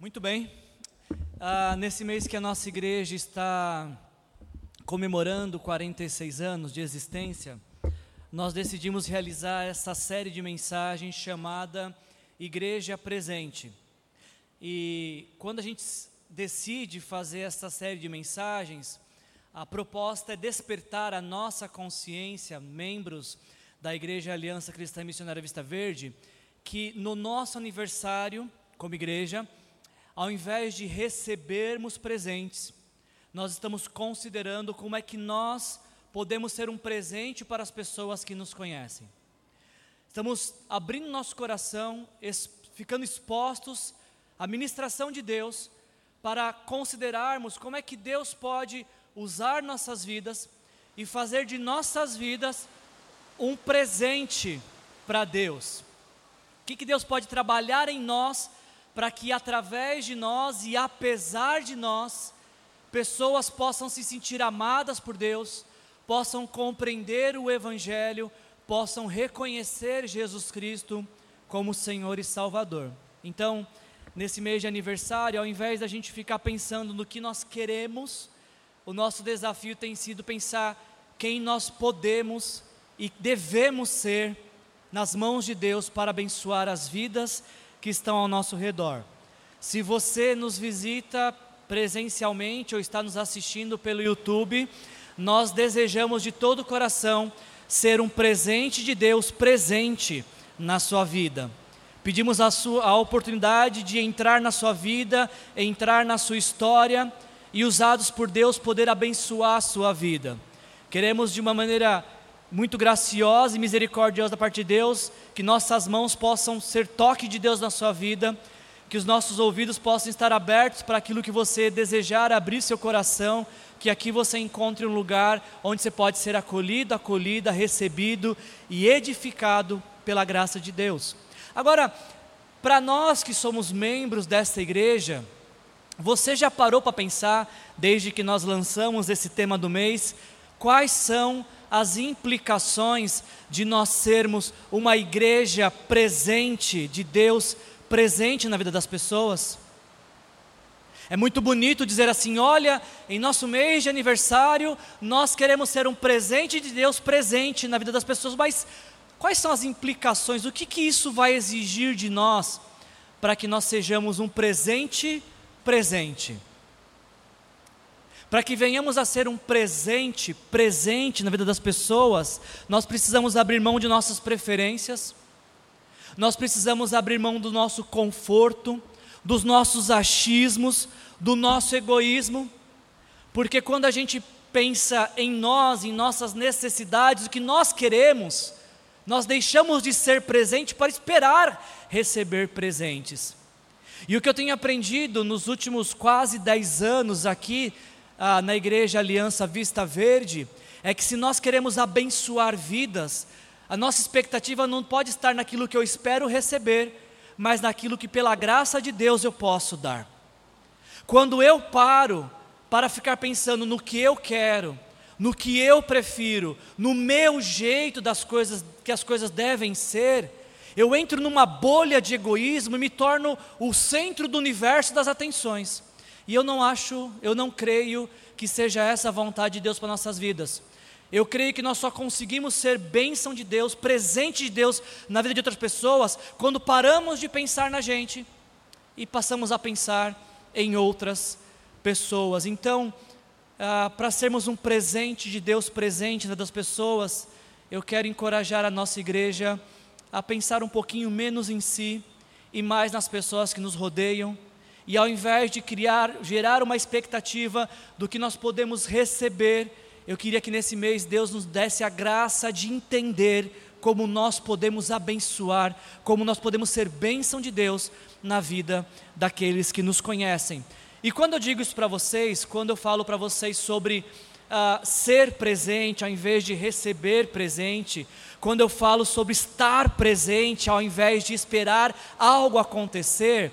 Muito bem. Ah, nesse mês que a nossa igreja está comemorando 46 anos de existência, nós decidimos realizar essa série de mensagens chamada Igreja Presente. E quando a gente decide fazer essa série de mensagens, a proposta é despertar a nossa consciência, membros da Igreja Aliança Cristã Missionária Vista Verde, que no nosso aniversário, como igreja, ao invés de recebermos presentes, nós estamos considerando como é que nós podemos ser um presente para as pessoas que nos conhecem. Estamos abrindo nosso coração, ficando expostos à ministração de Deus, para considerarmos como é que Deus pode usar nossas vidas e fazer de nossas vidas um presente para Deus. O que, que Deus pode trabalhar em nós para que através de nós e apesar de nós, pessoas possam se sentir amadas por Deus, possam compreender o Evangelho, possam reconhecer Jesus Cristo como Senhor e Salvador. Então, nesse mês de aniversário, ao invés da gente ficar pensando no que nós queremos, o nosso desafio tem sido pensar quem nós podemos e devemos ser nas mãos de Deus para abençoar as vidas que estão ao nosso redor. Se você nos visita presencialmente ou está nos assistindo pelo YouTube, nós desejamos de todo o coração ser um presente de Deus presente na sua vida. Pedimos a, sua, a oportunidade de entrar na sua vida, entrar na sua história e usados por Deus poder abençoar a sua vida. Queremos de uma maneira muito graciosa e misericordiosa da parte de Deus, que nossas mãos possam ser toque de Deus na sua vida, que os nossos ouvidos possam estar abertos para aquilo que você desejar, abrir seu coração, que aqui você encontre um lugar onde você pode ser acolhido, acolhida, recebido e edificado pela graça de Deus. Agora, para nós que somos membros desta igreja, você já parou para pensar, desde que nós lançamos esse tema do mês, quais são as implicações de nós sermos uma igreja presente de Deus, presente na vida das pessoas. É muito bonito dizer assim: olha, em nosso mês de aniversário, nós queremos ser um presente de Deus presente na vida das pessoas, mas quais são as implicações? O que, que isso vai exigir de nós para que nós sejamos um presente presente? Para que venhamos a ser um presente, presente na vida das pessoas, nós precisamos abrir mão de nossas preferências, nós precisamos abrir mão do nosso conforto, dos nossos achismos, do nosso egoísmo, porque quando a gente pensa em nós, em nossas necessidades, o que nós queremos, nós deixamos de ser presente para esperar receber presentes. E o que eu tenho aprendido nos últimos quase dez anos aqui ah, na igreja Aliança Vista Verde é que se nós queremos abençoar vidas, a nossa expectativa não pode estar naquilo que eu espero receber, mas naquilo que pela graça de Deus eu posso dar. Quando eu paro para ficar pensando no que eu quero, no que eu prefiro, no meu jeito das coisas que as coisas devem ser, eu entro numa bolha de egoísmo e me torno o centro do universo das atenções. E eu não acho, eu não creio que seja essa a vontade de Deus para nossas vidas. Eu creio que nós só conseguimos ser bênção de Deus, presente de Deus na vida de outras pessoas, quando paramos de pensar na gente e passamos a pensar em outras pessoas. Então, ah, para sermos um presente de Deus presente das pessoas, eu quero encorajar a nossa igreja a pensar um pouquinho menos em si e mais nas pessoas que nos rodeiam e ao invés de criar, gerar uma expectativa do que nós podemos receber, eu queria que nesse mês Deus nos desse a graça de entender como nós podemos abençoar, como nós podemos ser bênção de Deus na vida daqueles que nos conhecem. E quando eu digo isso para vocês, quando eu falo para vocês sobre uh, ser presente ao invés de receber presente, quando eu falo sobre estar presente ao invés de esperar algo acontecer,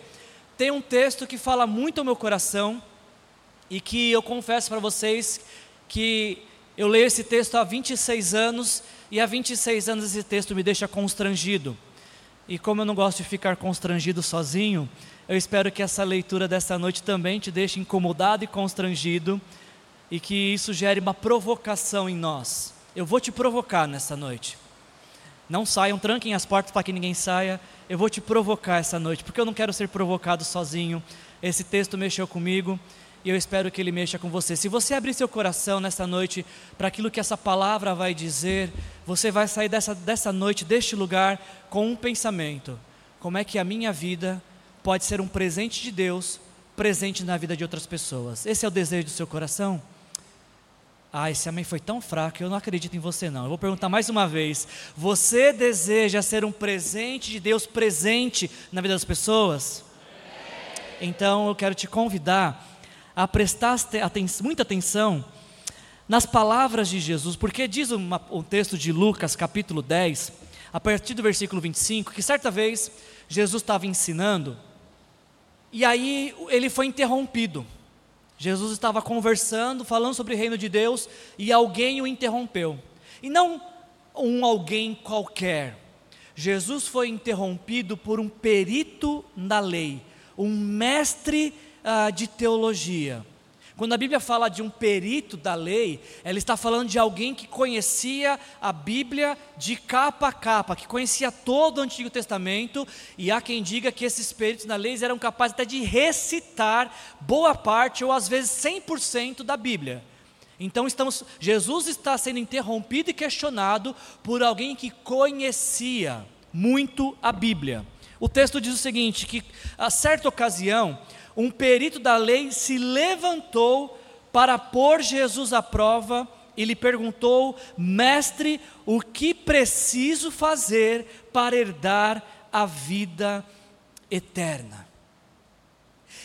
tem um texto que fala muito ao meu coração e que eu confesso para vocês que eu leio esse texto há 26 anos e há 26 anos esse texto me deixa constrangido. E como eu não gosto de ficar constrangido sozinho, eu espero que essa leitura dessa noite também te deixe incomodado e constrangido e que isso gere uma provocação em nós. Eu vou te provocar nessa noite. Não saiam, tranquem as portas para que ninguém saia. Eu vou te provocar essa noite, porque eu não quero ser provocado sozinho. Esse texto mexeu comigo e eu espero que ele mexa com você. Se você abrir seu coração nessa noite para aquilo que essa palavra vai dizer, você vai sair dessa, dessa noite, deste lugar, com um pensamento: como é que a minha vida pode ser um presente de Deus, presente na vida de outras pessoas? Esse é o desejo do seu coração? Ah, esse amém foi tão fraco, eu não acredito em você não. Eu vou perguntar mais uma vez. Você deseja ser um presente de Deus presente na vida das pessoas? Então eu quero te convidar a prestar muita atenção nas palavras de Jesus, porque diz uma, um texto de Lucas, capítulo 10, a partir do versículo 25, que certa vez Jesus estava ensinando, e aí ele foi interrompido. Jesus estava conversando, falando sobre o reino de Deus, e alguém o interrompeu. E não um alguém qualquer. Jesus foi interrompido por um perito na lei, um mestre ah, de teologia. Quando a Bíblia fala de um perito da lei, ela está falando de alguém que conhecia a Bíblia de capa a capa, que conhecia todo o Antigo Testamento, e há quem diga que esses peritos da lei eram capazes até de recitar boa parte ou às vezes 100% da Bíblia. Então estamos, Jesus está sendo interrompido e questionado por alguém que conhecia muito a Bíblia. O texto diz o seguinte: que a certa ocasião, um perito da lei se levantou para pôr Jesus à prova e lhe perguntou: Mestre, o que preciso fazer para herdar a vida eterna?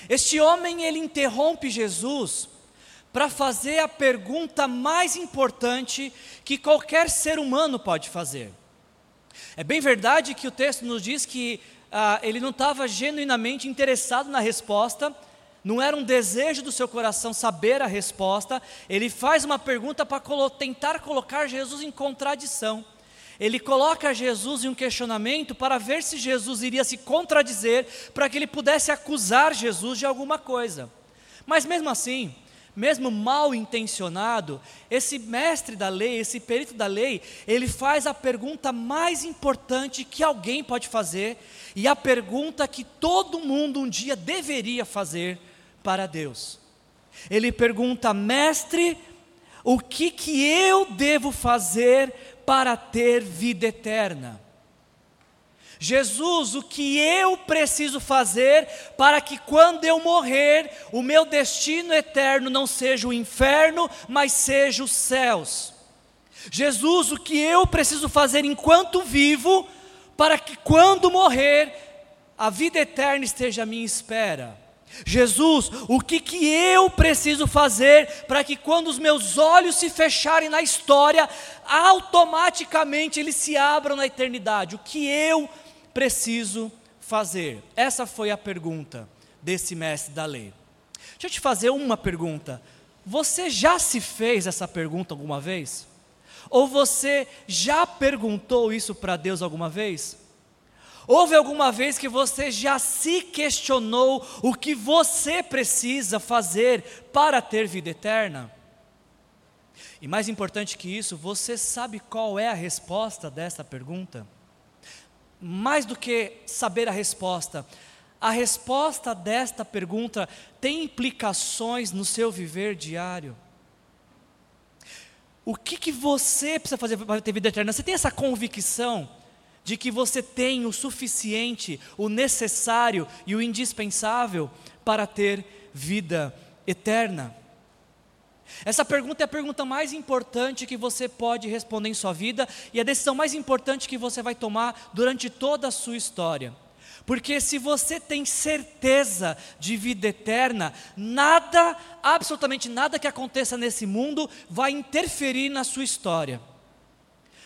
Este homem ele interrompe Jesus para fazer a pergunta mais importante que qualquer ser humano pode fazer. É bem verdade que o texto nos diz que ah, ele não estava genuinamente interessado na resposta, não era um desejo do seu coração saber a resposta, ele faz uma pergunta para colo tentar colocar Jesus em contradição. Ele coloca Jesus em um questionamento para ver se Jesus iria se contradizer, para que ele pudesse acusar Jesus de alguma coisa. Mas mesmo assim, mesmo mal intencionado, esse mestre da lei, esse perito da lei, ele faz a pergunta mais importante que alguém pode fazer e a pergunta que todo mundo um dia deveria fazer para Deus. Ele pergunta, mestre, o que que eu devo fazer para ter vida eterna? Jesus, o que eu preciso fazer para que quando eu morrer, o meu destino eterno não seja o inferno, mas seja os céus? Jesus, o que eu preciso fazer enquanto vivo, para que quando morrer, a vida eterna esteja à minha espera? Jesus, o que, que eu preciso fazer para que quando os meus olhos se fecharem na história, automaticamente eles se abram na eternidade? O que eu preciso fazer? Essa foi a pergunta desse mestre da lei. Deixa eu te fazer uma pergunta. Você já se fez essa pergunta alguma vez? Ou você já perguntou isso para Deus alguma vez? Houve alguma vez que você já se questionou o que você precisa fazer para ter vida eterna? E mais importante que isso, você sabe qual é a resposta dessa pergunta? Mais do que saber a resposta, a resposta desta pergunta tem implicações no seu viver diário. O que, que você precisa fazer para ter vida eterna? Você tem essa convicção de que você tem o suficiente, o necessário e o indispensável para ter vida eterna? Essa pergunta é a pergunta mais importante que você pode responder em sua vida e a decisão mais importante que você vai tomar durante toda a sua história. Porque se você tem certeza de vida eterna, nada, absolutamente nada que aconteça nesse mundo vai interferir na sua história.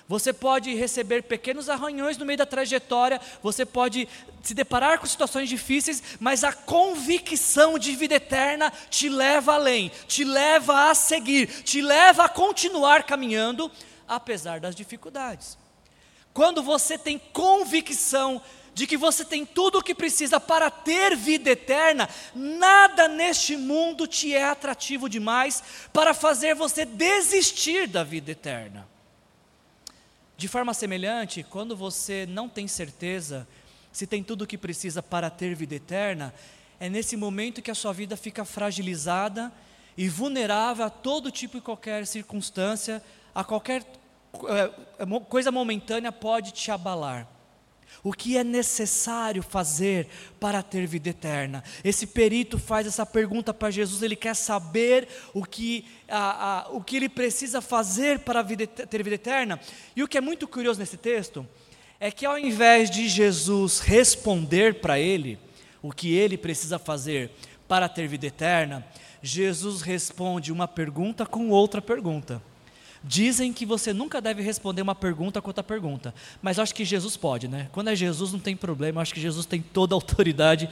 Você pode receber pequenos arranhões no meio da trajetória, você pode se deparar com situações difíceis, mas a convicção de vida eterna te leva além, te leva a seguir, te leva a continuar caminhando, apesar das dificuldades. Quando você tem convicção de que você tem tudo o que precisa para ter vida eterna, nada neste mundo te é atrativo demais para fazer você desistir da vida eterna. De forma semelhante, quando você não tem certeza se tem tudo o que precisa para ter vida eterna, é nesse momento que a sua vida fica fragilizada e vulnerável a todo tipo e qualquer circunstância, a qualquer é, é, coisa momentânea pode te abalar. O que é necessário fazer para ter vida eterna? Esse perito faz essa pergunta para Jesus, ele quer saber o que, a, a, o que ele precisa fazer para vida, ter vida eterna. E o que é muito curioso nesse texto é que ao invés de Jesus responder para ele o que ele precisa fazer para ter vida eterna, Jesus responde uma pergunta com outra pergunta. Dizem que você nunca deve responder uma pergunta com outra pergunta, mas acho que Jesus pode, né? Quando é Jesus não tem problema, acho que Jesus tem toda a autoridade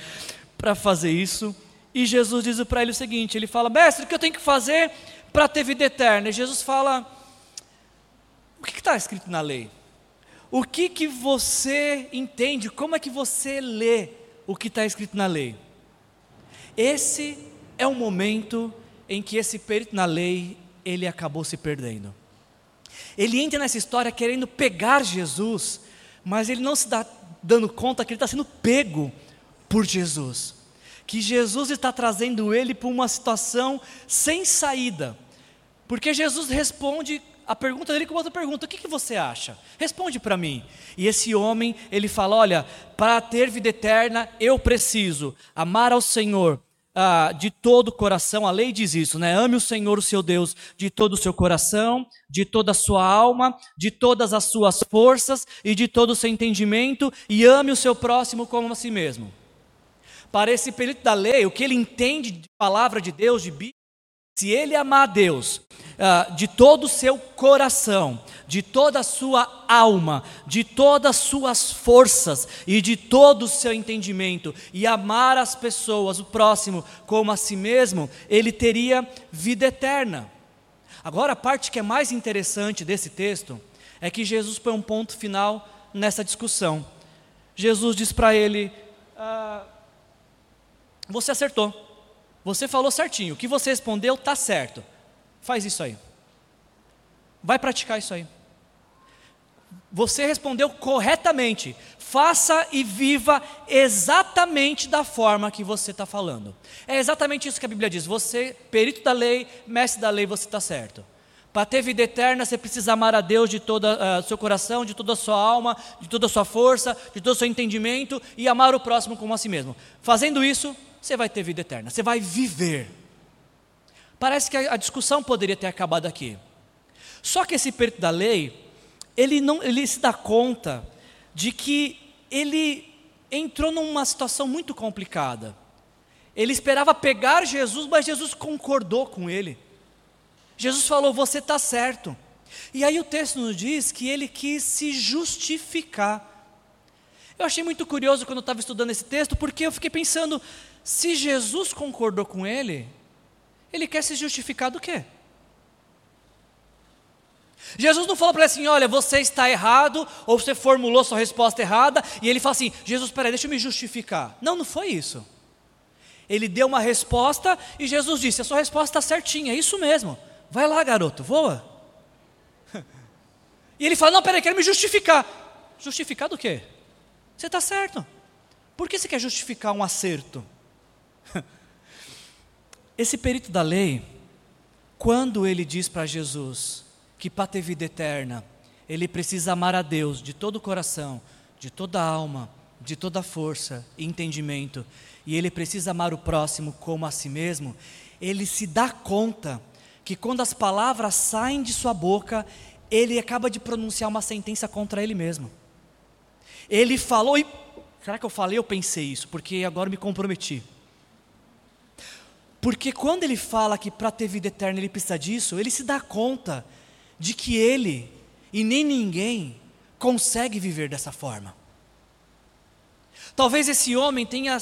para fazer isso. E Jesus diz para ele o seguinte: ele fala, mestre, o que eu tenho que fazer para ter vida eterna? E Jesus fala: o que está escrito na lei? O que, que você entende? Como é que você lê o que está escrito na lei? Esse é o momento em que esse perito na lei ele acabou se perdendo. Ele entra nessa história querendo pegar Jesus, mas ele não se dá dando conta que ele está sendo pego por Jesus. Que Jesus está trazendo ele para uma situação sem saída. Porque Jesus responde a pergunta dele com outra pergunta: O que, que você acha? Responde para mim. E esse homem, ele fala: Olha, para ter vida eterna, eu preciso amar ao Senhor ah, de todo o coração, a lei diz isso, né? Ame o Senhor, o seu Deus, de todo o seu coração, de toda a sua alma, de todas as suas forças e de todo o seu entendimento, e ame o seu próximo como a si mesmo. Para esse perito da lei, o que ele entende de palavra de Deus, de Bíblia, se ele amar a Deus uh, de todo o seu coração, de toda a sua alma, de todas as suas forças e de todo o seu entendimento, e amar as pessoas, o próximo, como a si mesmo, ele teria vida eterna. Agora, a parte que é mais interessante desse texto é que Jesus põe um ponto final nessa discussão. Jesus diz para ele: ah, Você acertou. Você falou certinho, o que você respondeu está certo. Faz isso aí. Vai praticar isso aí. Você respondeu corretamente. Faça e viva exatamente da forma que você está falando. É exatamente isso que a Bíblia diz. Você, perito da lei, mestre da lei, você está certo. Para ter vida eterna, você precisa amar a Deus de todo o uh, seu coração, de toda a sua alma, de toda a sua força, de todo o seu entendimento e amar o próximo como a si mesmo. Fazendo isso, você vai ter vida eterna, você vai viver. Parece que a discussão poderia ter acabado aqui. Só que esse perito da lei, ele não, ele se dá conta de que ele entrou numa situação muito complicada. Ele esperava pegar Jesus, mas Jesus concordou com ele. Jesus falou: Você está certo. E aí o texto nos diz que ele quis se justificar. Eu achei muito curioso quando eu estava estudando esse texto, porque eu fiquei pensando: se Jesus concordou com ele, ele quer se justificar do quê? Jesus não falou para ele assim: olha, você está errado, ou você formulou sua resposta errada, e ele fala assim: Jesus, peraí, deixa eu me justificar. Não, não foi isso. Ele deu uma resposta e Jesus disse: a sua resposta está certinha, é isso mesmo. Vai lá, garoto, voa. E ele fala: não, peraí, quero me justificar. Justificar do quê? Você está certo. Por que você quer justificar um acerto? Esse perito da lei, quando ele diz para Jesus que para ter vida eterna, ele precisa amar a Deus de todo o coração, de toda a alma, de toda a força e entendimento, e ele precisa amar o próximo como a si mesmo, ele se dá conta que quando as palavras saem de sua boca, ele acaba de pronunciar uma sentença contra ele mesmo. Ele falou e será que eu falei ou pensei isso? Porque agora me comprometi. Porque quando ele fala que para ter vida eterna ele precisa disso, ele se dá conta de que ele e nem ninguém consegue viver dessa forma. Talvez esse homem tenha,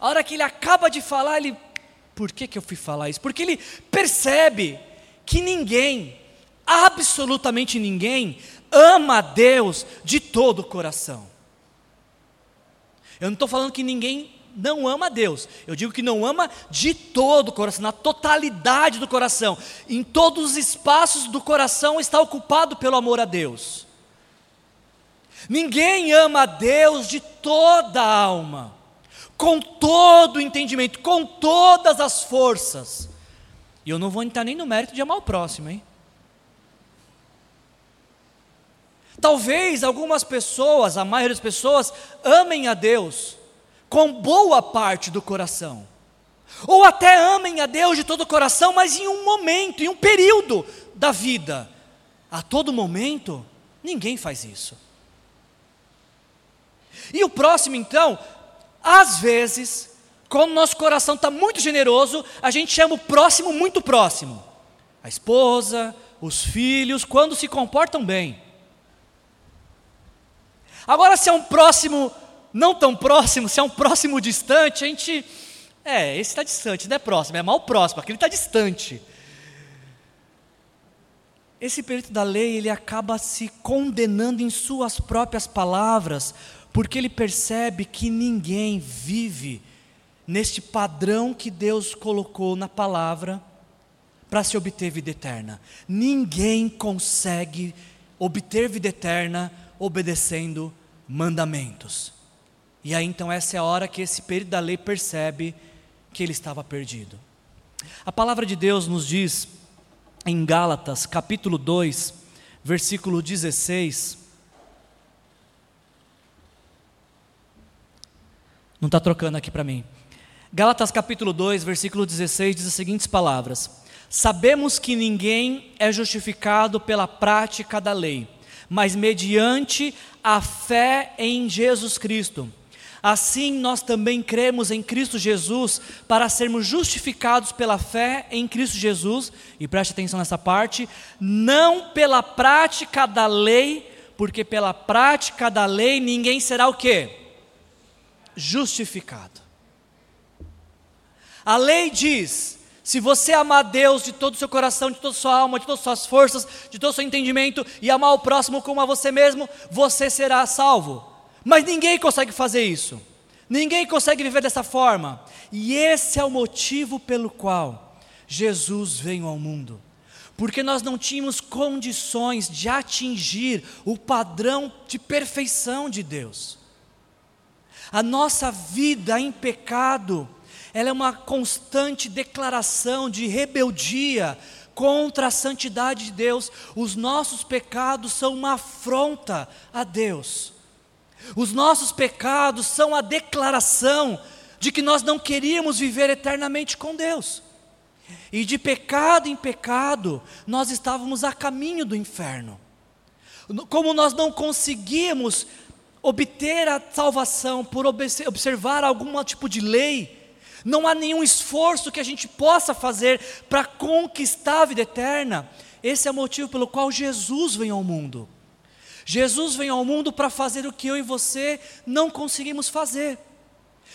a hora que ele acaba de falar, ele, por que, que eu fui falar isso? Porque ele percebe que ninguém, absolutamente ninguém, ama a Deus de todo o coração. Eu não estou falando que ninguém não ama a Deus. Eu digo que não ama de todo o coração, na totalidade do coração. Em todos os espaços do coração está ocupado pelo amor a Deus. Ninguém ama a Deus de toda a alma, com todo o entendimento, com todas as forças. E eu não vou entrar nem no mérito de amar o próximo, hein? Talvez algumas pessoas, a maioria das pessoas, amem a Deus com boa parte do coração. Ou até amem a Deus de todo o coração, mas em um momento, em um período da vida. A todo momento, ninguém faz isso. E o próximo, então, às vezes, quando nosso coração está muito generoso, a gente chama o próximo muito próximo. A esposa, os filhos, quando se comportam bem. Agora, se é um próximo não tão próximo, se é um próximo distante, a gente. É, esse está distante, não é próximo, é mal próximo, aquele está distante. Esse perito da lei, ele acaba se condenando em suas próprias palavras, porque ele percebe que ninguém vive neste padrão que Deus colocou na palavra para se obter vida eterna. Ninguém consegue obter vida eterna obedecendo mandamentos. E aí então essa é a hora que esse perito da lei percebe que ele estava perdido. A palavra de Deus nos diz em Gálatas, capítulo 2, versículo 16. Não está trocando aqui para mim. Gálatas capítulo 2, versículo 16 diz as seguintes palavras: Sabemos que ninguém é justificado pela prática da lei, mas mediante a fé em Jesus Cristo. Assim nós também cremos em Cristo Jesus para sermos justificados pela fé em Cristo Jesus, e preste atenção nessa parte, não pela prática da lei, porque pela prática da lei ninguém será o quê? Justificado. A lei diz: se você amar Deus de todo o seu coração, de toda a sua alma, de todas as suas forças, de todo o seu entendimento, e amar o próximo como a você mesmo, você será salvo. Mas ninguém consegue fazer isso. Ninguém consegue viver dessa forma. E esse é o motivo pelo qual Jesus veio ao mundo. Porque nós não tínhamos condições de atingir o padrão de perfeição de Deus. A nossa vida em pecado, ela é uma constante declaração de rebeldia contra a santidade de Deus. Os nossos pecados são uma afronta a Deus. Os nossos pecados são a declaração de que nós não queríamos viver eternamente com Deus. E de pecado em pecado, nós estávamos a caminho do inferno. Como nós não conseguíamos obter a salvação por observar algum tipo de lei, não há nenhum esforço que a gente possa fazer para conquistar a vida eterna. Esse é o motivo pelo qual Jesus vem ao mundo. Jesus vem ao mundo para fazer o que eu e você não conseguimos fazer.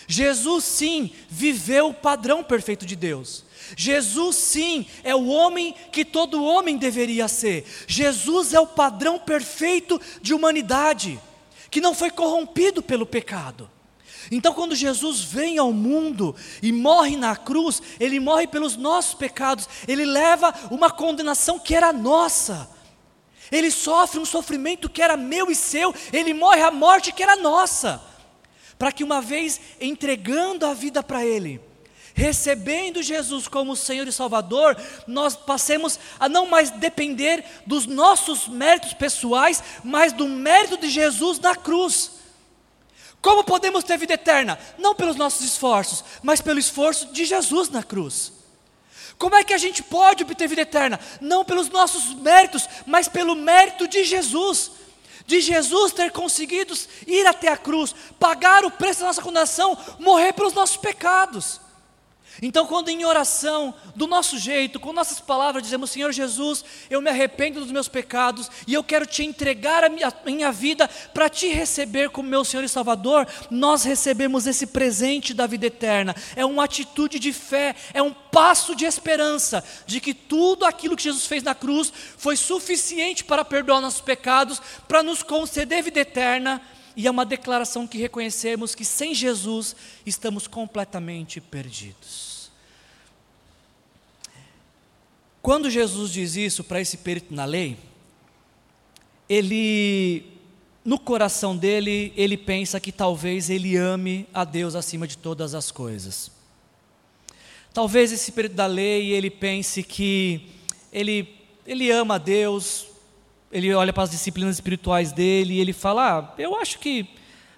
Jesus, sim, viveu o padrão perfeito de Deus. Jesus, sim, é o homem que todo homem deveria ser. Jesus é o padrão perfeito de humanidade, que não foi corrompido pelo pecado. Então, quando Jesus vem ao mundo e morre na cruz, ele morre pelos nossos pecados, ele leva uma condenação que era nossa ele sofre um sofrimento que era meu e seu, ele morre a morte que era nossa, para que uma vez entregando a vida para Ele, recebendo Jesus como Senhor e Salvador, nós passemos a não mais depender dos nossos méritos pessoais, mas do mérito de Jesus na cruz. Como podemos ter vida eterna? Não pelos nossos esforços, mas pelo esforço de Jesus na cruz. Como é que a gente pode obter vida eterna? Não pelos nossos méritos, mas pelo mérito de Jesus. De Jesus ter conseguido ir até a cruz, pagar o preço da nossa condenação, morrer pelos nossos pecados. Então, quando em oração, do nosso jeito, com nossas palavras, dizemos: Senhor Jesus, eu me arrependo dos meus pecados e eu quero te entregar a minha, minha vida para te receber como meu Senhor e Salvador, nós recebemos esse presente da vida eterna. É uma atitude de fé, é um passo de esperança de que tudo aquilo que Jesus fez na cruz foi suficiente para perdoar nossos pecados, para nos conceder vida eterna e é uma declaração que reconhecemos que sem Jesus estamos completamente perdidos. Quando Jesus diz isso para esse perito na lei, ele, no coração dele, ele pensa que talvez ele ame a Deus acima de todas as coisas. Talvez esse perito da lei, ele pense que ele, ele ama a Deus, ele olha para as disciplinas espirituais dele e ele fala: ah, eu acho que,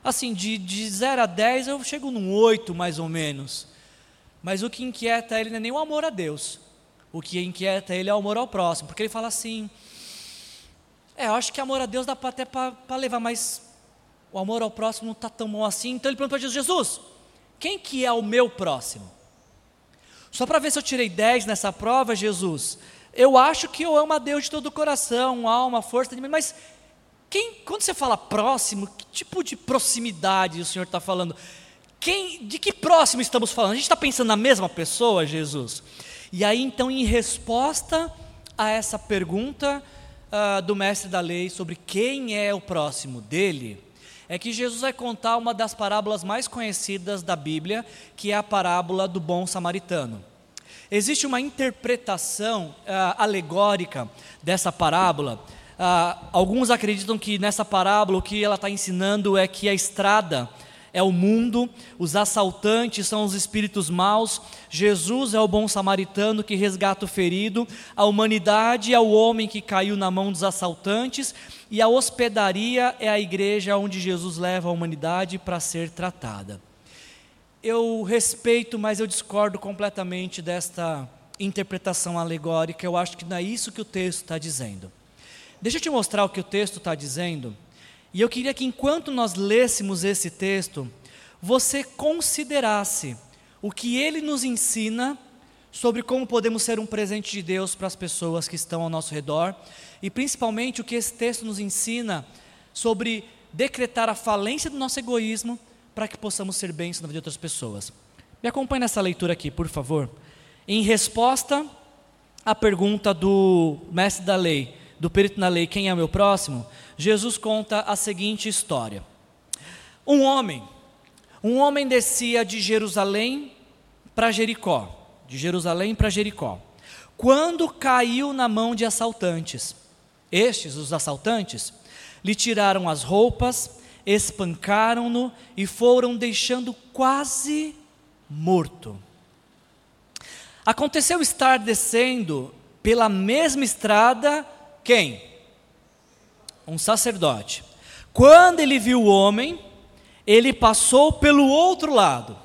assim, de, de 0 a 10 eu chego num 8 mais ou menos. Mas o que inquieta ele não é nem o amor a Deus, o que inquieta ele é o amor ao próximo, porque ele fala assim: é, eu acho que amor a Deus dá até para levar, mas o amor ao próximo não está tão bom assim. Então ele perguntou a Jesus: Jesus, quem que é o meu próximo? Só para ver se eu tirei 10 nessa prova, Jesus, eu acho que eu amo a Deus de todo o coração, alma, força, mas quem, quando você fala próximo, que tipo de proximidade o Senhor está falando? Quem, de que próximo estamos falando? A gente está pensando na mesma pessoa, Jesus? E aí, então, em resposta a essa pergunta uh, do mestre da lei sobre quem é o próximo dele, é que Jesus vai contar uma das parábolas mais conhecidas da Bíblia, que é a parábola do bom samaritano. Existe uma interpretação uh, alegórica dessa parábola. Uh, alguns acreditam que nessa parábola o que ela está ensinando é que a estrada é o mundo, os assaltantes são os espíritos maus, Jesus é o bom samaritano que resgata o ferido, a humanidade é o homem que caiu na mão dos assaltantes, e a hospedaria é a igreja onde Jesus leva a humanidade para ser tratada eu respeito, mas eu discordo completamente desta interpretação alegórica. Eu acho que não é isso que o texto está dizendo. Deixa eu te mostrar o que o texto está dizendo. E eu queria que enquanto nós lêssemos esse texto, você considerasse o que ele nos ensina sobre como podemos ser um presente de Deus para as pessoas que estão ao nosso redor e principalmente o que esse texto nos ensina sobre decretar a falência do nosso egoísmo para que possamos ser bênçãos na vida de outras pessoas. Me acompanhe nessa leitura aqui, por favor. Em resposta à pergunta do mestre da lei, do perito na lei, quem é meu próximo? Jesus conta a seguinte história. Um homem, um homem descia de Jerusalém para Jericó, de Jerusalém para Jericó. Quando caiu na mão de assaltantes, estes, os assaltantes, lhe tiraram as roupas, espancaram-no e foram deixando quase morto. Aconteceu estar descendo pela mesma estrada quem? Um sacerdote. Quando ele viu o homem, ele passou pelo outro lado.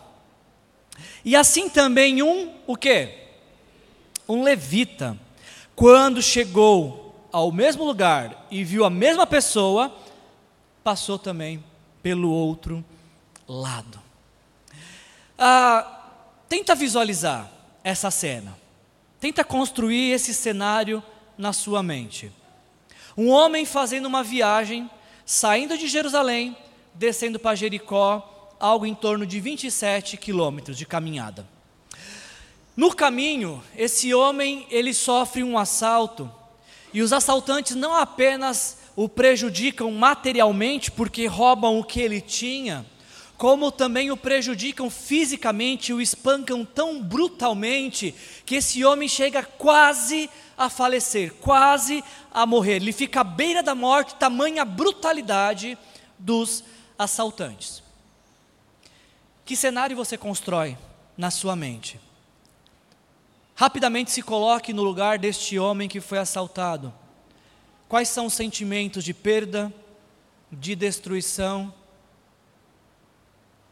E assim também um, o quê? Um levita. Quando chegou ao mesmo lugar e viu a mesma pessoa, passou também pelo outro lado. Ah, tenta visualizar essa cena. Tenta construir esse cenário na sua mente. Um homem fazendo uma viagem, saindo de Jerusalém, descendo para Jericó, algo em torno de 27 quilômetros de caminhada. No caminho, esse homem ele sofre um assalto e os assaltantes não apenas o prejudicam materialmente porque roubam o que ele tinha, como também o prejudicam fisicamente, o espancam tão brutalmente que esse homem chega quase a falecer, quase a morrer. Ele fica à beira da morte, tamanha brutalidade dos assaltantes. Que cenário você constrói na sua mente? Rapidamente se coloque no lugar deste homem que foi assaltado. Quais são os sentimentos de perda, de destruição?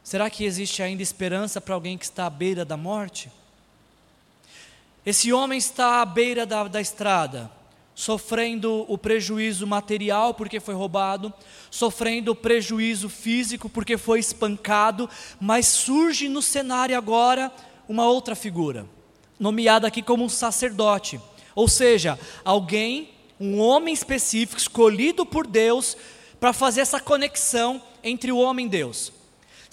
Será que existe ainda esperança para alguém que está à beira da morte? Esse homem está à beira da, da estrada, sofrendo o prejuízo material porque foi roubado, sofrendo o prejuízo físico porque foi espancado, mas surge no cenário agora uma outra figura, nomeada aqui como um sacerdote, ou seja, alguém um homem específico, escolhido por Deus, para fazer essa conexão entre o homem e Deus.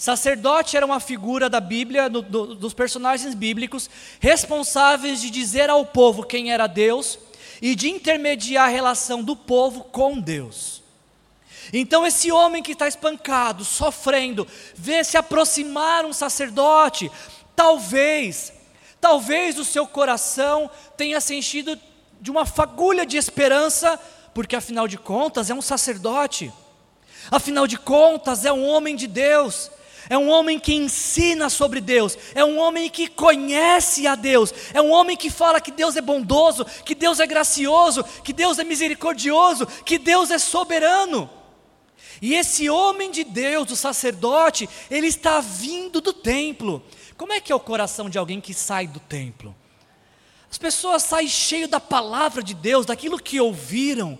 Sacerdote era uma figura da Bíblia, do, do, dos personagens bíblicos, responsáveis de dizer ao povo quem era Deus e de intermediar a relação do povo com Deus. Então, esse homem que está espancado, sofrendo, vê se aproximar um sacerdote, talvez, talvez o seu coração tenha se enchido de uma fagulha de esperança, porque afinal de contas é um sacerdote, afinal de contas é um homem de Deus, é um homem que ensina sobre Deus, é um homem que conhece a Deus, é um homem que fala que Deus é bondoso, que Deus é gracioso, que Deus é misericordioso, que Deus é soberano. E esse homem de Deus, o sacerdote, ele está vindo do templo. Como é que é o coração de alguém que sai do templo? As pessoas saem cheio da palavra de Deus, daquilo que ouviram,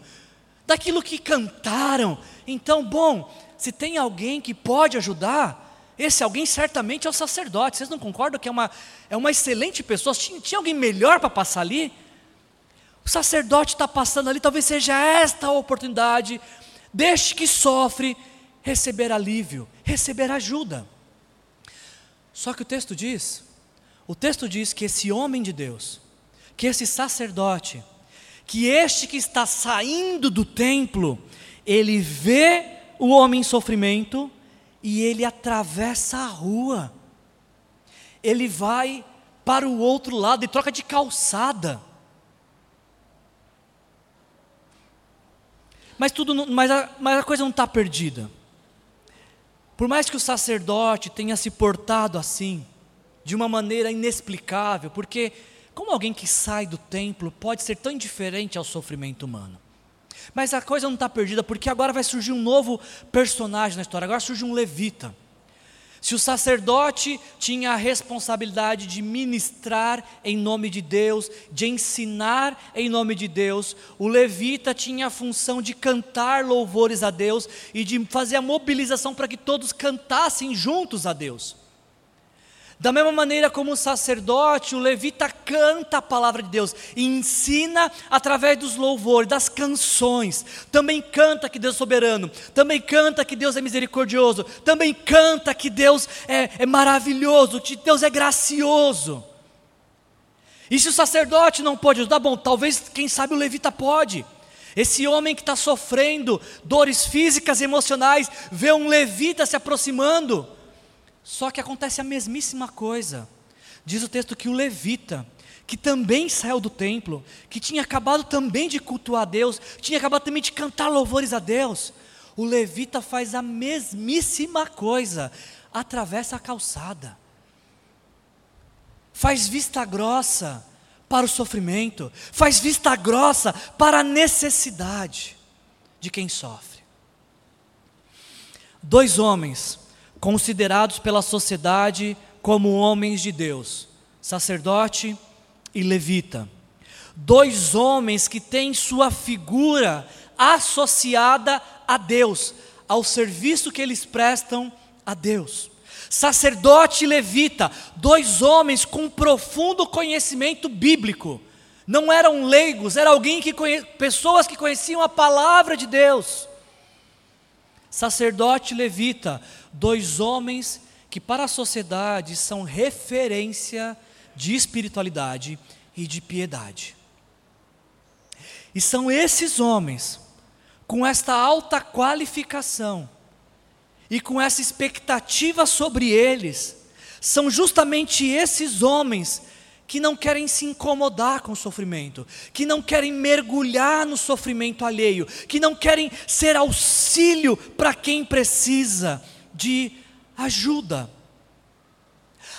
daquilo que cantaram. Então, bom, se tem alguém que pode ajudar, esse alguém certamente é o sacerdote. Vocês não concordam que é uma, é uma excelente pessoa? Tinha, tinha alguém melhor para passar ali? O sacerdote está passando ali, talvez seja esta a oportunidade. Deixe que sofre receber alívio, receber ajuda. Só que o texto diz, o texto diz que esse homem de Deus, que esse sacerdote, que este que está saindo do templo, ele vê o homem em sofrimento e ele atravessa a rua. Ele vai para o outro lado e troca de calçada. Mas, tudo, mas, a, mas a coisa não está perdida. Por mais que o sacerdote tenha se portado assim, de uma maneira inexplicável, porque como alguém que sai do templo pode ser tão indiferente ao sofrimento humano? Mas a coisa não está perdida, porque agora vai surgir um novo personagem na história, agora surge um levita. Se o sacerdote tinha a responsabilidade de ministrar em nome de Deus, de ensinar em nome de Deus, o levita tinha a função de cantar louvores a Deus e de fazer a mobilização para que todos cantassem juntos a Deus. Da mesma maneira como o sacerdote, o levita canta a palavra de Deus e ensina através dos louvores, das canções. Também canta que Deus é soberano, também canta que Deus é misericordioso, também canta que Deus é, é maravilhoso, que Deus é gracioso. E se o sacerdote não pode ajudar, bom, talvez, quem sabe, o levita pode. Esse homem que está sofrendo dores físicas e emocionais, vê um levita se aproximando só que acontece a mesmíssima coisa. Diz o texto que o levita, que também saiu do templo, que tinha acabado também de cultuar a Deus, tinha acabado também de cantar louvores a Deus, o levita faz a mesmíssima coisa, atravessa a calçada, faz vista grossa para o sofrimento, faz vista grossa para a necessidade de quem sofre. Dois homens considerados pela sociedade como homens de Deus, sacerdote e levita. Dois homens que têm sua figura associada a Deus, ao serviço que eles prestam a Deus. Sacerdote e levita, dois homens com profundo conhecimento bíblico. Não eram leigos, era alguém que conhe... pessoas que conheciam a palavra de Deus. Sacerdote e levita, dois homens que para a sociedade são referência de espiritualidade e de piedade. E são esses homens, com esta alta qualificação e com essa expectativa sobre eles, são justamente esses homens que não querem se incomodar com o sofrimento, que não querem mergulhar no sofrimento alheio, que não querem ser auxílio para quem precisa, de ajuda.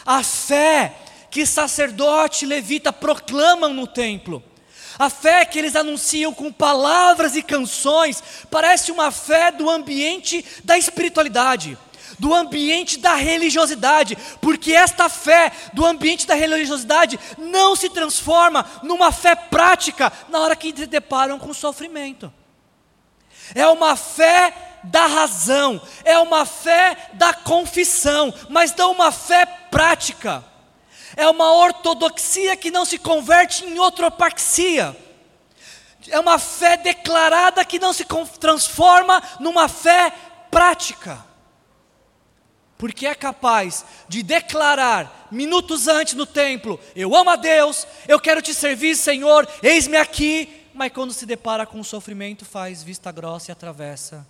A fé que sacerdote e levita proclamam no templo, a fé que eles anunciam com palavras e canções, parece uma fé do ambiente da espiritualidade, do ambiente da religiosidade, porque esta fé do ambiente da religiosidade não se transforma numa fé prática na hora que se deparam com sofrimento. É uma fé da razão, é uma fé da confissão, mas não uma fé prática. É uma ortodoxia que não se converte em outropaxia. É uma fé declarada que não se transforma numa fé prática. Porque é capaz de declarar minutos antes no templo: Eu amo a Deus, eu quero te servir, Senhor, eis-me aqui. Mas quando se depara com o sofrimento, faz vista grossa e atravessa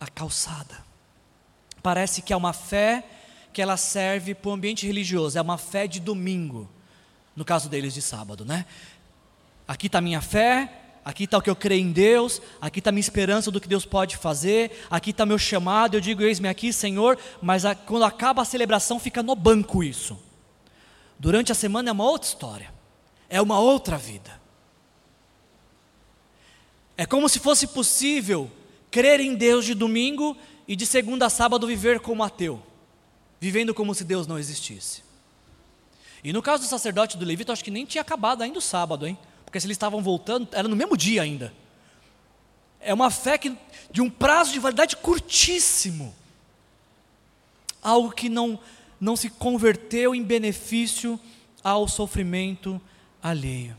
a calçada. Parece que é uma fé que ela serve para o ambiente religioso, é uma fé de domingo, no caso deles de sábado, né? Aqui está a minha fé, aqui está o que eu creio em Deus, aqui está a minha esperança do que Deus pode fazer, aqui está meu chamado, eu digo, eis-me aqui, Senhor, mas a, quando acaba a celebração fica no banco isso. Durante a semana é uma outra história, é uma outra vida. É como se fosse possível crer em Deus de domingo e de segunda a sábado viver como ateu, vivendo como se Deus não existisse. E no caso do sacerdote do levita, acho que nem tinha acabado ainda o sábado, hein? Porque se eles estavam voltando, era no mesmo dia ainda. É uma fé que, de um prazo de validade curtíssimo. Algo que não, não se converteu em benefício ao sofrimento alheio.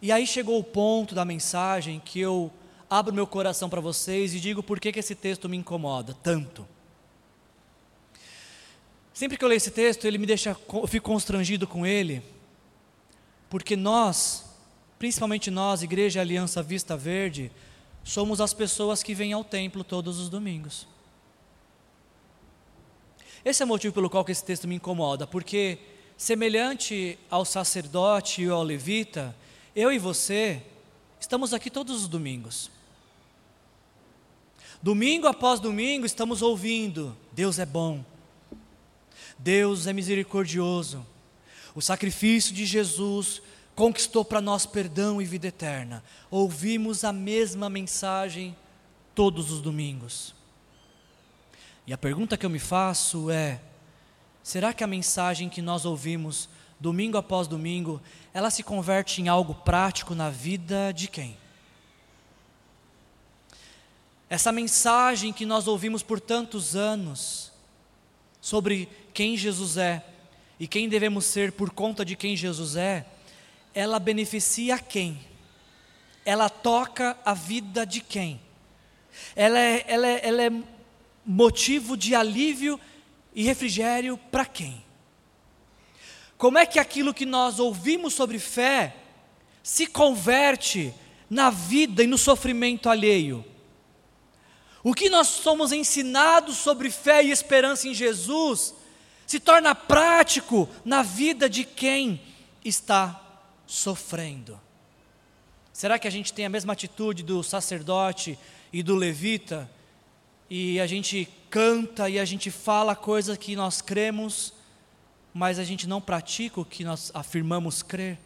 E aí chegou o ponto da mensagem que eu abro meu coração para vocês e digo por que, que esse texto me incomoda tanto. Sempre que eu leio esse texto, ele me deixa, eu fico constrangido com ele, porque nós, principalmente nós, Igreja Aliança Vista Verde, somos as pessoas que vêm ao templo todos os domingos. Esse é o motivo pelo qual esse texto me incomoda, porque semelhante ao sacerdote e ao levita, eu e você estamos aqui todos os domingos. Domingo após domingo estamos ouvindo: Deus é bom, Deus é misericordioso, o sacrifício de Jesus conquistou para nós perdão e vida eterna. Ouvimos a mesma mensagem todos os domingos. E a pergunta que eu me faço é: será que a mensagem que nós ouvimos domingo após domingo, ela se converte em algo prático na vida de quem? Essa mensagem que nós ouvimos por tantos anos sobre quem Jesus é e quem devemos ser por conta de quem Jesus é, ela beneficia quem? Ela toca a vida de quem? Ela é, ela é, ela é motivo de alívio e refrigério para quem? Como é que aquilo que nós ouvimos sobre fé se converte na vida e no sofrimento alheio? O que nós somos ensinados sobre fé e esperança em Jesus se torna prático na vida de quem está sofrendo. Será que a gente tem a mesma atitude do sacerdote e do levita? E a gente canta e a gente fala coisas que nós cremos, mas a gente não pratica o que nós afirmamos crer?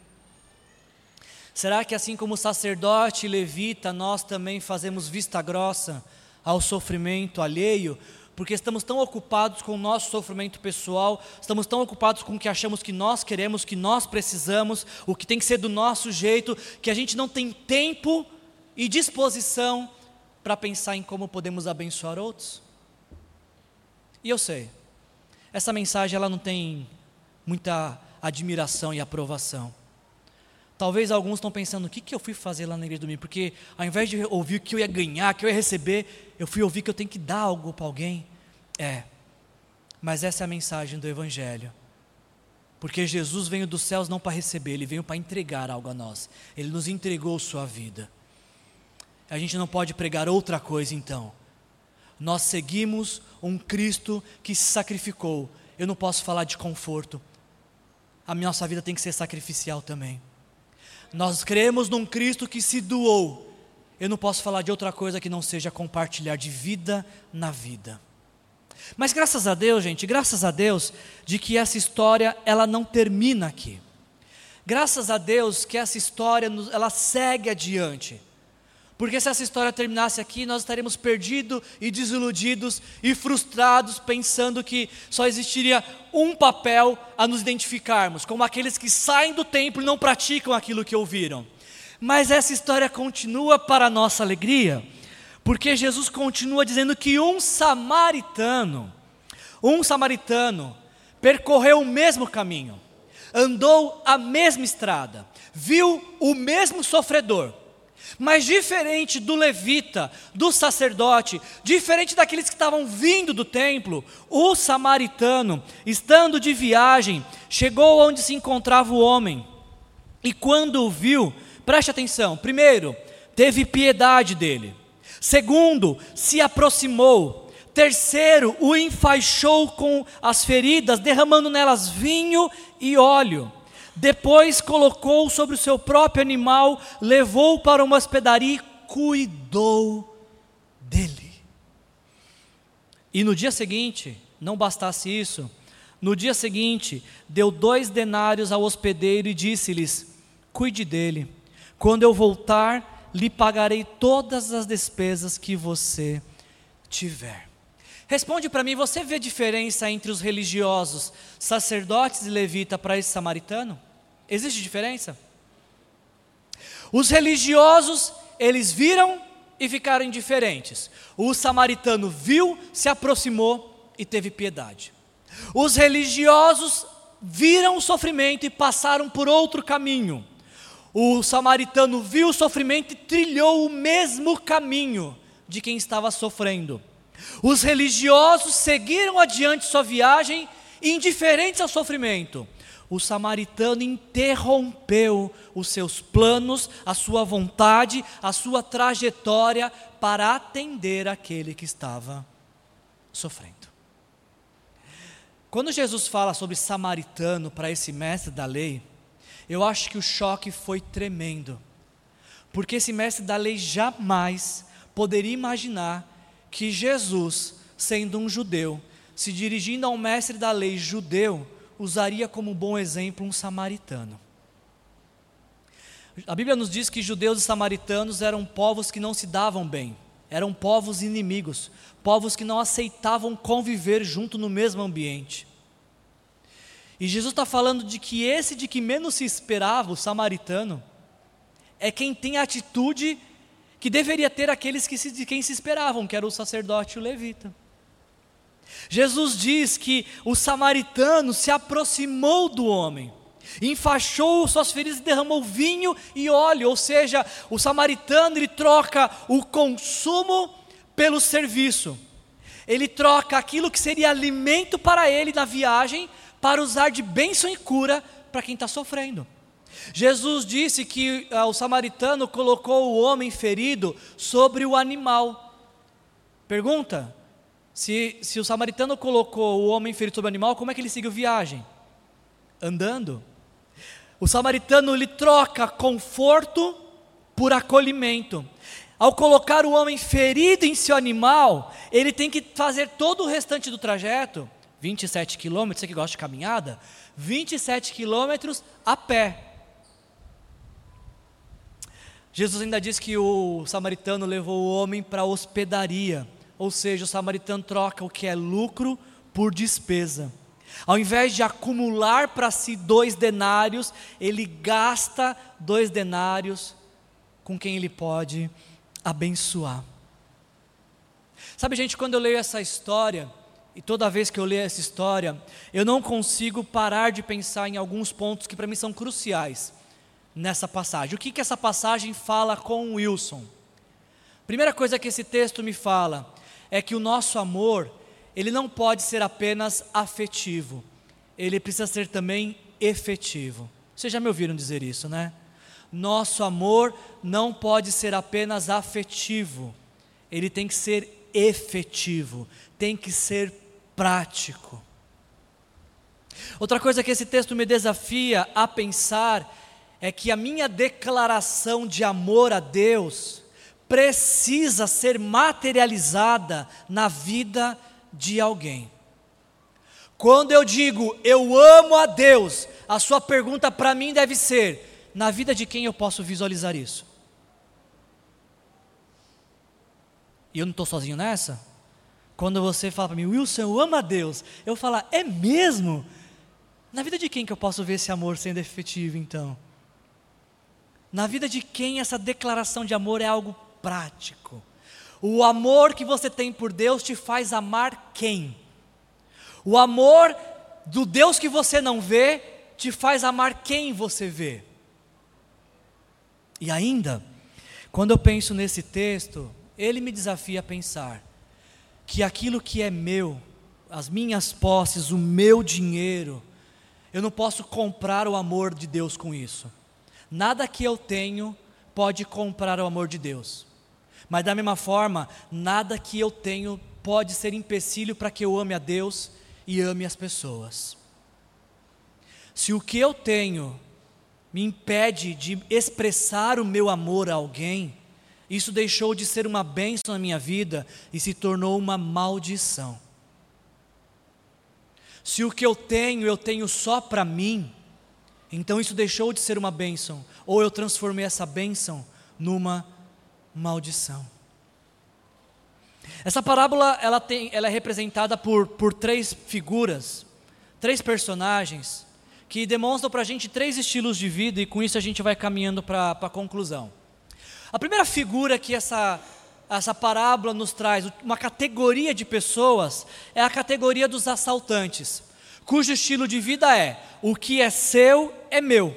Será que assim como sacerdote e levita, nós também fazemos vista grossa ao sofrimento alheio, porque estamos tão ocupados com o nosso sofrimento pessoal, estamos tão ocupados com o que achamos que nós queremos, que nós precisamos, o que tem que ser do nosso jeito, que a gente não tem tempo e disposição para pensar em como podemos abençoar outros? E eu sei, essa mensagem ela não tem muita admiração e aprovação. Talvez alguns estão pensando, o que, que eu fui fazer lá na igreja do domingo? Porque ao invés de ouvir o que eu ia ganhar, que eu ia receber, eu fui ouvir que eu tenho que dar algo para alguém. É, mas essa é a mensagem do Evangelho. Porque Jesus veio dos céus não para receber, ele veio para entregar algo a nós. Ele nos entregou sua vida. A gente não pode pregar outra coisa então. Nós seguimos um Cristo que se sacrificou. Eu não posso falar de conforto, a nossa vida tem que ser sacrificial também. Nós cremos num Cristo que se doou. Eu não posso falar de outra coisa que não seja compartilhar de vida na vida. Mas graças a Deus, gente, graças a Deus de que essa história ela não termina aqui. Graças a Deus que essa história ela segue adiante. Porque se essa história terminasse aqui, nós estaríamos perdidos e desiludidos e frustrados, pensando que só existiria um papel a nos identificarmos, como aqueles que saem do templo e não praticam aquilo que ouviram. Mas essa história continua para a nossa alegria, porque Jesus continua dizendo que um samaritano, um samaritano, percorreu o mesmo caminho, andou a mesma estrada, viu o mesmo sofredor mas diferente do levita, do sacerdote, diferente daqueles que estavam vindo do templo, o samaritano, estando de viagem, chegou onde se encontrava o homem. E quando o viu, preste atenção: primeiro, teve piedade dele. Segundo, se aproximou. Terceiro, o enfaixou com as feridas, derramando nelas vinho e óleo. Depois colocou sobre o seu próprio animal, levou para uma hospedaria e cuidou dele. E no dia seguinte, não bastasse isso, no dia seguinte, deu dois denários ao hospedeiro e disse-lhes: Cuide dele. Quando eu voltar, lhe pagarei todas as despesas que você tiver. Responde para mim: você vê diferença entre os religiosos, sacerdotes e levita para esse samaritano? Existe diferença? Os religiosos, eles viram e ficaram indiferentes. O samaritano viu, se aproximou e teve piedade. Os religiosos viram o sofrimento e passaram por outro caminho. O samaritano viu o sofrimento e trilhou o mesmo caminho de quem estava sofrendo. Os religiosos seguiram adiante sua viagem, indiferentes ao sofrimento. O samaritano interrompeu os seus planos, a sua vontade, a sua trajetória para atender aquele que estava sofrendo. Quando Jesus fala sobre samaritano para esse mestre da lei, eu acho que o choque foi tremendo, porque esse mestre da lei jamais poderia imaginar que Jesus, sendo um judeu, se dirigindo a um mestre da lei judeu, usaria como bom exemplo um samaritano. A Bíblia nos diz que judeus e samaritanos eram povos que não se davam bem, eram povos inimigos, povos que não aceitavam conviver junto no mesmo ambiente. E Jesus está falando de que esse de que menos se esperava, o samaritano, é quem tem a atitude que deveria ter aqueles que se, de quem se esperavam, que era o sacerdote e o levita. Jesus diz que o samaritano se aproximou do homem, enfaixou suas feridas e derramou vinho e óleo, ou seja, o samaritano ele troca o consumo pelo serviço. Ele troca aquilo que seria alimento para ele na viagem para usar de bênção e cura para quem está sofrendo. Jesus disse que ah, o samaritano colocou o homem ferido sobre o animal. Pergunta: se, se o samaritano colocou o homem ferido sobre o animal, como é que ele seguiu viagem? Andando. O samaritano lhe troca conforto por acolhimento. Ao colocar o homem ferido em seu animal, ele tem que fazer todo o restante do trajeto 27 quilômetros, você que gosta de caminhada, 27 quilômetros a pé. Jesus ainda diz que o samaritano levou o homem para a hospedaria, ou seja, o samaritano troca o que é lucro por despesa. Ao invés de acumular para si dois denários, ele gasta dois denários com quem ele pode abençoar. Sabe, gente, quando eu leio essa história, e toda vez que eu leio essa história, eu não consigo parar de pensar em alguns pontos que para mim são cruciais nessa passagem. O que, que essa passagem fala com Wilson? Primeira coisa que esse texto me fala é que o nosso amor, ele não pode ser apenas afetivo, ele precisa ser também efetivo. Vocês já me ouviram dizer isso, né? Nosso amor não pode ser apenas afetivo, ele tem que ser efetivo, tem que ser prático. Outra coisa que esse texto me desafia a pensar é que a minha declaração de amor a Deus precisa ser materializada na vida de alguém. Quando eu digo eu amo a Deus, a sua pergunta para mim deve ser: na vida de quem eu posso visualizar isso? E eu não estou sozinho nessa? Quando você fala para mim, Wilson, eu amo a Deus, eu falo, é mesmo? Na vida de quem que eu posso ver esse amor sendo efetivo então? Na vida de quem essa declaração de amor é algo prático? O amor que você tem por Deus te faz amar quem? O amor do Deus que você não vê te faz amar quem você vê. E ainda, quando eu penso nesse texto, ele me desafia a pensar: que aquilo que é meu, as minhas posses, o meu dinheiro, eu não posso comprar o amor de Deus com isso. Nada que eu tenho pode comprar o amor de Deus. Mas da mesma forma, nada que eu tenho pode ser empecilho para que eu ame a Deus e ame as pessoas. Se o que eu tenho me impede de expressar o meu amor a alguém, isso deixou de ser uma bênção na minha vida e se tornou uma maldição. Se o que eu tenho, eu tenho só para mim, então isso deixou de ser uma bênção, ou eu transformei essa bênção numa maldição. Essa parábola ela, tem, ela é representada por, por três figuras, três personagens, que demonstram para a gente três estilos de vida, e com isso a gente vai caminhando para a conclusão. A primeira figura que essa, essa parábola nos traz, uma categoria de pessoas, é a categoria dos assaltantes, cujo estilo de vida é: o que é seu é meu.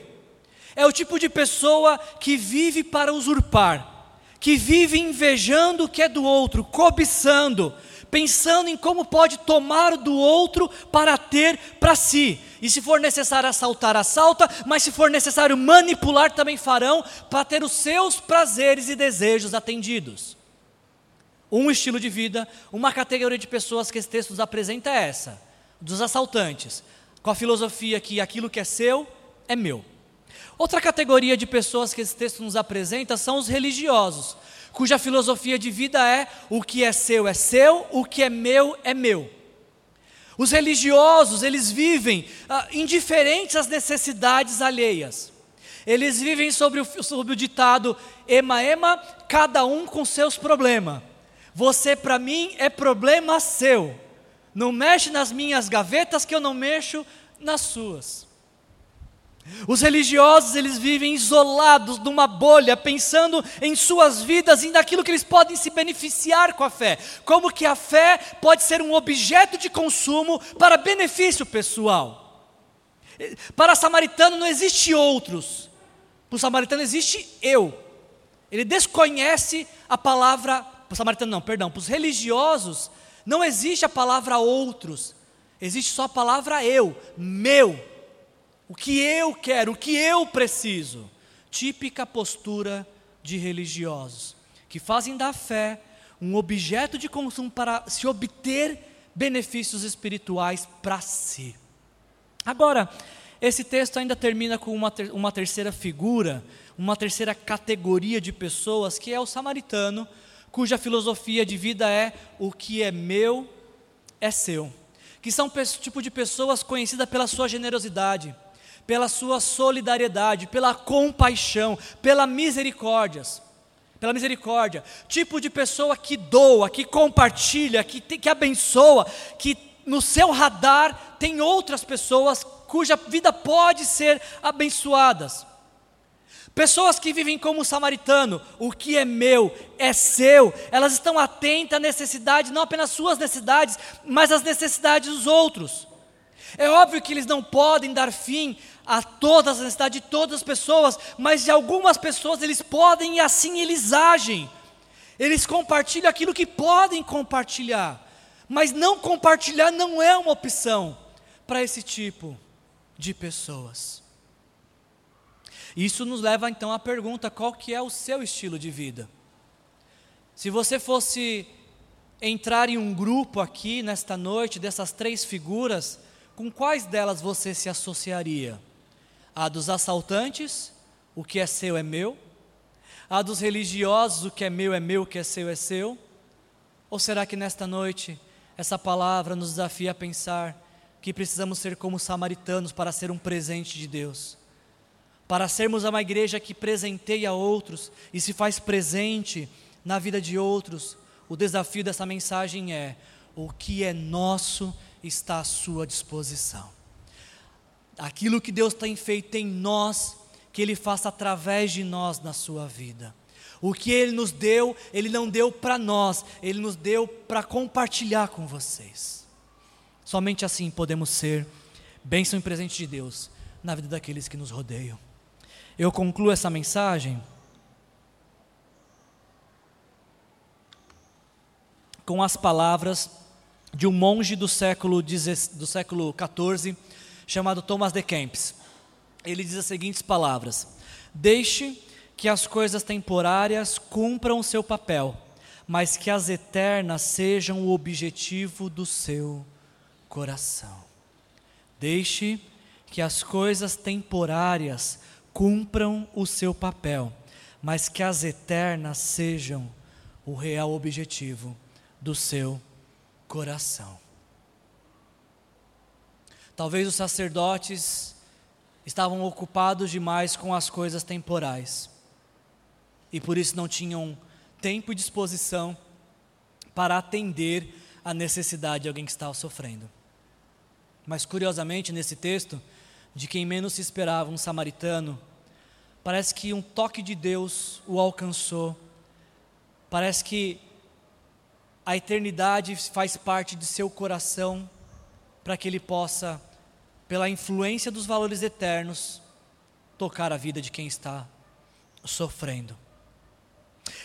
É o tipo de pessoa que vive para usurpar, que vive invejando o que é do outro, cobiçando, pensando em como pode tomar do outro para ter para si. E se for necessário assaltar, assalta, mas se for necessário manipular, também farão para ter os seus prazeres e desejos atendidos. Um estilo de vida, uma categoria de pessoas que esse texto nos apresenta é essa: dos assaltantes, com a filosofia que aquilo que é seu é meu. Outra categoria de pessoas que esse texto nos apresenta são os religiosos, cuja filosofia de vida é: o que é seu é seu, o que é meu é meu. Os religiosos, eles vivem ah, indiferentes às necessidades alheias. Eles vivem sobre o, sobre o ditado ema ema, cada um com seus problemas. Você para mim é problema seu. Não mexe nas minhas gavetas que eu não mexo nas suas. Os religiosos, eles vivem isolados numa bolha, pensando em suas vidas e naquilo que eles podem se beneficiar com a fé. Como que a fé pode ser um objeto de consumo para benefício pessoal. Para samaritano não existe outros. Para o samaritano existe eu. Ele desconhece a palavra, para o samaritano não, perdão, para os religiosos não existe a palavra outros. Existe só a palavra eu, meu o que eu quero, o que eu preciso. Típica postura de religiosos, que fazem da fé um objeto de consumo para se obter benefícios espirituais para si. Agora, esse texto ainda termina com uma, ter, uma terceira figura, uma terceira categoria de pessoas, que é o samaritano, cuja filosofia de vida é: o que é meu é seu. Que são tipo de pessoas conhecidas pela sua generosidade, pela sua solidariedade, pela compaixão, pela misericórdia. Pela misericórdia, tipo de pessoa que doa, que compartilha, que, que abençoa, que no seu radar tem outras pessoas cuja vida pode ser abençoadas. Pessoas que vivem como o samaritano, o que é meu é seu, elas estão atentas à necessidade, não apenas suas necessidades, mas às necessidades dos outros. É óbvio que eles não podem dar fim a todas as necessidades de todas as pessoas, mas de algumas pessoas eles podem e assim eles agem. Eles compartilham aquilo que podem compartilhar, mas não compartilhar não é uma opção para esse tipo de pessoas. Isso nos leva então à pergunta: qual que é o seu estilo de vida? Se você fosse entrar em um grupo aqui nesta noite dessas três figuras, com quais delas você se associaria? A dos assaltantes, o que é seu é meu. A dos religiosos, o que é meu é meu, o que é seu é seu. Ou será que nesta noite essa palavra nos desafia a pensar que precisamos ser como samaritanos para ser um presente de Deus? Para sermos uma igreja que presenteia outros e se faz presente na vida de outros, o desafio dessa mensagem é: o que é nosso está à sua disposição aquilo que Deus tem feito em nós, que Ele faça através de nós na sua vida. O que Ele nos deu, Ele não deu para nós, Ele nos deu para compartilhar com vocês. Somente assim podemos ser bênção e presente de Deus na vida daqueles que nos rodeiam. Eu concluo essa mensagem com as palavras de um monge do século, do século 14 chamado Thomas de Kempis. Ele diz as seguintes palavras: Deixe que as coisas temporárias cumpram o seu papel, mas que as eternas sejam o objetivo do seu coração. Deixe que as coisas temporárias cumpram o seu papel, mas que as eternas sejam o real objetivo do seu coração. Talvez os sacerdotes estavam ocupados demais com as coisas temporais e por isso não tinham tempo e disposição para atender a necessidade de alguém que estava sofrendo. Mas curiosamente, nesse texto, de quem menos se esperava, um samaritano, parece que um toque de Deus o alcançou. Parece que a eternidade faz parte de seu coração para que ele possa, pela influência dos valores eternos, tocar a vida de quem está sofrendo.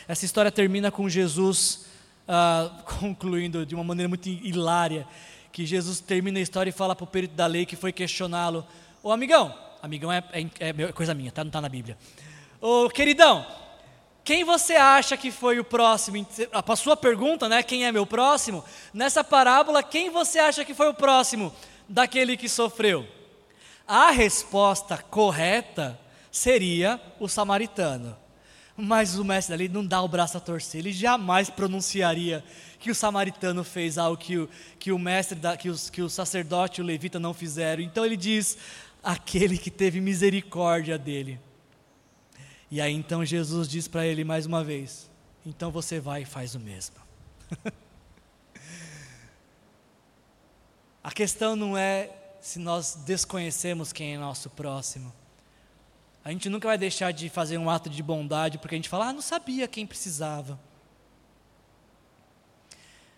Essa história termina com Jesus uh, concluindo de uma maneira muito hilária, que Jesus termina a história e fala para o perito da lei que foi questioná-lo: Ô amigão, amigão é, é, é, coisa minha, tá? não está na Bíblia. Ô queridão, quem você acha que foi o próximo? A sua pergunta, né? Quem é meu próximo? Nessa parábola, quem você acha que foi o próximo daquele que sofreu? A resposta correta seria o samaritano. Mas o mestre ali não dá o braço a torcer, ele jamais pronunciaria que o samaritano fez algo que o, que o mestre, da, que, os, que o sacerdote e o levita não fizeram. Então ele diz: aquele que teve misericórdia dele. E aí então Jesus diz para ele mais uma vez: então você vai e faz o mesmo. A questão não é se nós desconhecemos quem é nosso próximo. A gente nunca vai deixar de fazer um ato de bondade porque a gente fala, ah, não sabia quem precisava.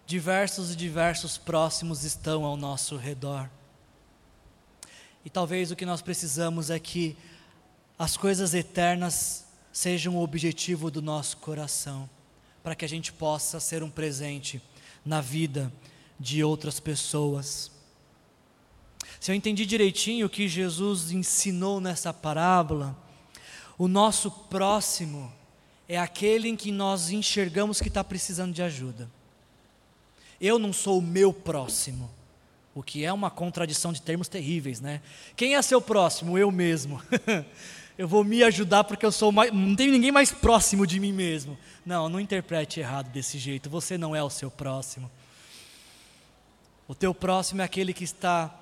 Diversos e diversos próximos estão ao nosso redor. E talvez o que nós precisamos é que as coisas eternas sejam o objetivo do nosso coração, para que a gente possa ser um presente na vida de outras pessoas. Se eu entendi direitinho o que Jesus ensinou nessa parábola, o nosso próximo é aquele em que nós enxergamos que está precisando de ajuda. Eu não sou o meu próximo, o que é uma contradição de termos terríveis, né? Quem é seu próximo? Eu mesmo. eu vou me ajudar porque eu sou mais, não tem ninguém mais próximo de mim mesmo. Não, não interprete errado desse jeito. Você não é o seu próximo. O teu próximo é aquele que está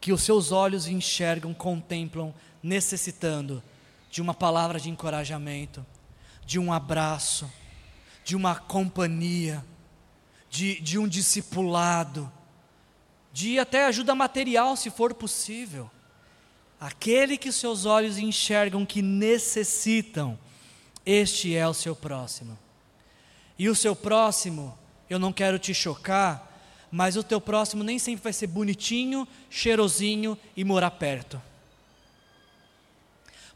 que os seus olhos enxergam, contemplam, necessitando de uma palavra de encorajamento, de um abraço, de uma companhia, de, de um discipulado, de até ajuda material, se for possível. Aquele que seus olhos enxergam que necessitam, este é o seu próximo. E o seu próximo, eu não quero te chocar, mas o teu próximo nem sempre vai ser bonitinho, cheirosinho e morar perto.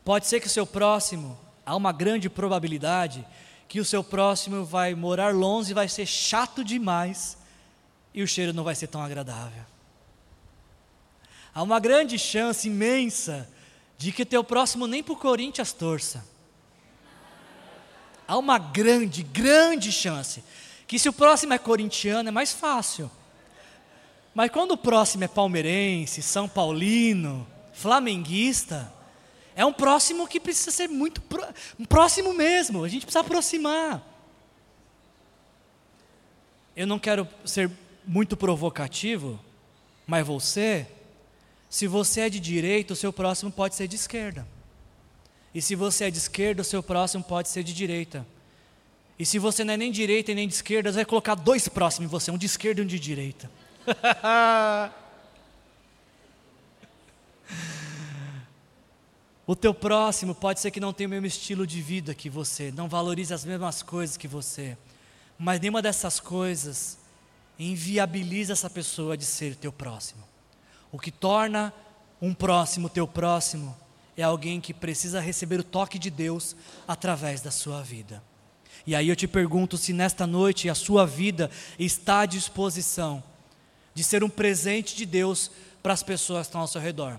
Pode ser que o seu próximo, há uma grande probabilidade que o seu próximo vai morar longe e vai ser chato demais e o cheiro não vai ser tão agradável. Há uma grande chance imensa de que teu próximo nem para o Corinthians torça. Há uma grande, grande chance que se o próximo é corintiano é mais fácil. Mas quando o próximo é palmeirense, São Paulino, flamenguista, é um próximo que precisa ser muito um próximo mesmo, a gente precisa aproximar. Eu não quero ser muito provocativo, mas você, se você é de direita, o seu próximo pode ser de esquerda. E se você é de esquerda, o seu próximo pode ser de direita. E se você não é nem de direita e nem de esquerda, você vai colocar dois próximos em você, um de esquerda e um de direita. o teu próximo pode ser que não tenha o mesmo estilo de vida que você, não valorize as mesmas coisas que você, mas nenhuma dessas coisas inviabiliza essa pessoa de ser teu próximo. O que torna um próximo teu próximo é alguém que precisa receber o toque de Deus através da sua vida. E aí eu te pergunto se nesta noite a sua vida está à disposição de ser um presente de Deus para as pessoas que estão ao seu redor.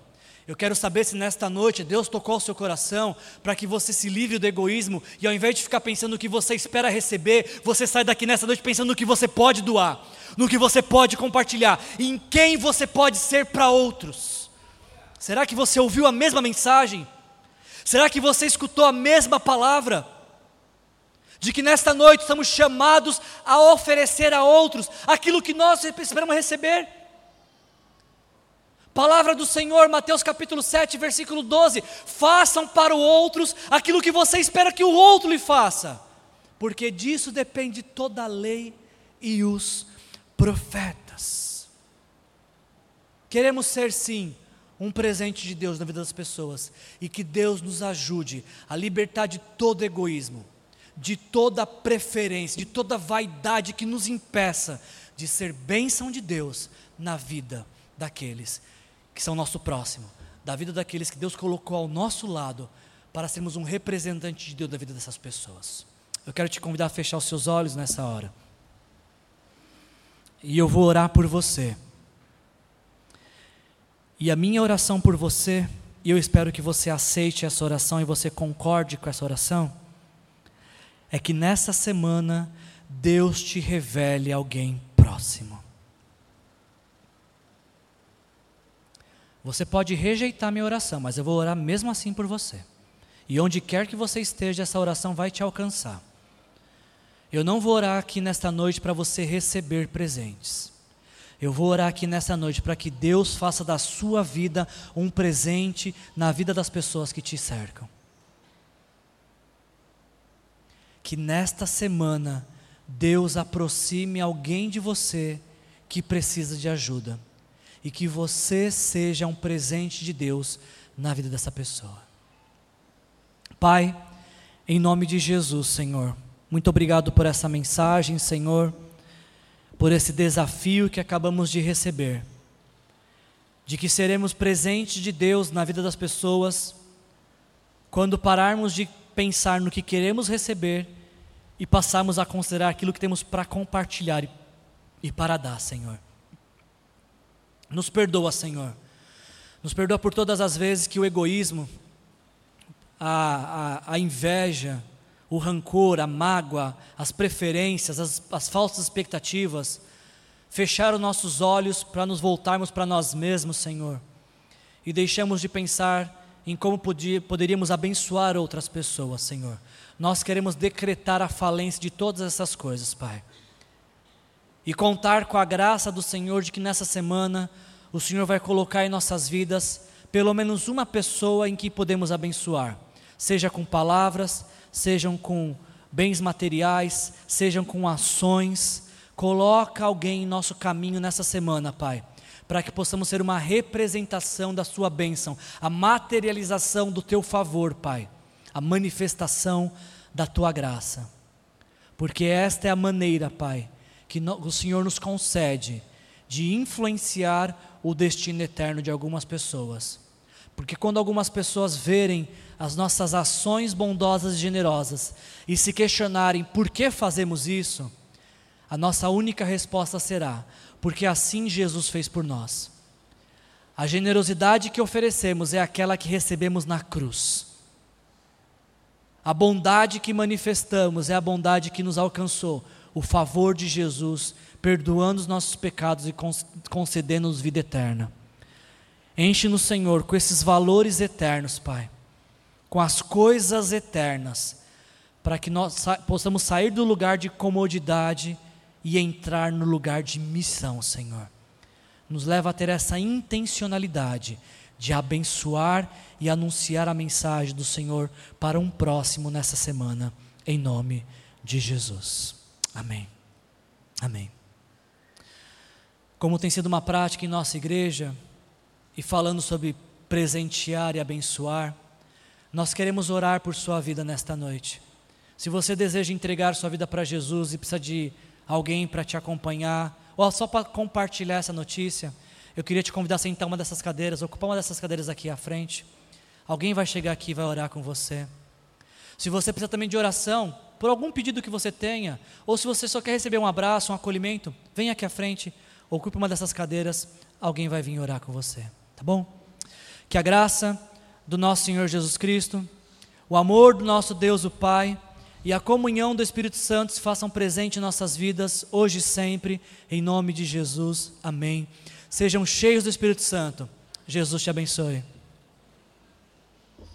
Eu quero saber se nesta noite Deus tocou o seu coração para que você se livre do egoísmo e ao invés de ficar pensando no que você espera receber, você sai daqui nessa noite pensando no que você pode doar, no que você pode compartilhar, em quem você pode ser para outros. Será que você ouviu a mesma mensagem? Será que você escutou a mesma palavra? De que nesta noite estamos chamados a oferecer a outros aquilo que nós esperamos receber. Palavra do Senhor, Mateus capítulo 7, versículo 12: Façam para os outros aquilo que você espera que o outro lhe faça, porque disso depende toda a lei e os profetas. Queremos ser, sim, um presente de Deus na vida das pessoas e que Deus nos ajude a libertar de todo egoísmo, de toda preferência, de toda vaidade que nos impeça de ser bênção de Deus na vida daqueles que são nosso próximo, da vida daqueles que Deus colocou ao nosso lado para sermos um representante de Deus na vida dessas pessoas. Eu quero te convidar a fechar os seus olhos nessa hora. E eu vou orar por você. E a minha oração por você, e eu espero que você aceite essa oração e você concorde com essa oração, é que nessa semana Deus te revele alguém próximo. Você pode rejeitar minha oração, mas eu vou orar mesmo assim por você. E onde quer que você esteja, essa oração vai te alcançar. Eu não vou orar aqui nesta noite para você receber presentes. Eu vou orar aqui nessa noite para que Deus faça da sua vida um presente na vida das pessoas que te cercam. Que nesta semana Deus aproxime alguém de você que precisa de ajuda e que você seja um presente de Deus na vida dessa pessoa. Pai, em nome de Jesus, Senhor, muito obrigado por essa mensagem, Senhor, por esse desafio que acabamos de receber, de que seremos presentes de Deus na vida das pessoas, quando pararmos de pensar no que queremos receber e passarmos a considerar aquilo que temos para compartilhar e para dar, Senhor. Nos perdoa, Senhor. Nos perdoa por todas as vezes que o egoísmo, a, a, a inveja, o rancor, a mágoa, as preferências, as, as falsas expectativas, fecharam nossos olhos para nos voltarmos para nós mesmos, Senhor, e deixamos de pensar em como podia, poderíamos abençoar outras pessoas, Senhor. Nós queremos decretar a falência de todas essas coisas, Pai e contar com a graça do Senhor de que nessa semana o Senhor vai colocar em nossas vidas pelo menos uma pessoa em que podemos abençoar, seja com palavras, sejam com bens materiais, sejam com ações. Coloca alguém em nosso caminho nessa semana, Pai, para que possamos ser uma representação da Sua bênção, a materialização do Teu favor, Pai, a manifestação da Tua graça. Porque esta é a maneira, Pai, que o Senhor nos concede de influenciar o destino eterno de algumas pessoas. Porque quando algumas pessoas verem as nossas ações bondosas e generosas e se questionarem por que fazemos isso, a nossa única resposta será: porque assim Jesus fez por nós. A generosidade que oferecemos é aquela que recebemos na cruz. A bondade que manifestamos é a bondade que nos alcançou o favor de Jesus, perdoando os nossos pecados e concedendo-nos vida eterna. Enche-nos, Senhor, com esses valores eternos, Pai, com as coisas eternas, para que nós sa possamos sair do lugar de comodidade e entrar no lugar de missão, Senhor. Nos leva a ter essa intencionalidade de abençoar e anunciar a mensagem do Senhor para um próximo nessa semana, em nome de Jesus. Amém. Amém. Como tem sido uma prática em nossa igreja, e falando sobre presentear e abençoar, nós queremos orar por sua vida nesta noite. Se você deseja entregar sua vida para Jesus e precisa de alguém para te acompanhar, ou só para compartilhar essa notícia, eu queria te convidar a sentar uma dessas cadeiras, ocupar uma dessas cadeiras aqui à frente. Alguém vai chegar aqui e vai orar com você. Se você precisa também de oração, por algum pedido que você tenha, ou se você só quer receber um abraço, um acolhimento, vem aqui à frente, ocupe uma dessas cadeiras, alguém vai vir orar com você, tá bom? Que a graça do nosso Senhor Jesus Cristo, o amor do nosso Deus, o Pai, e a comunhão do Espírito Santo se façam presente em nossas vidas, hoje e sempre, em nome de Jesus. Amém. Sejam cheios do Espírito Santo. Jesus te abençoe.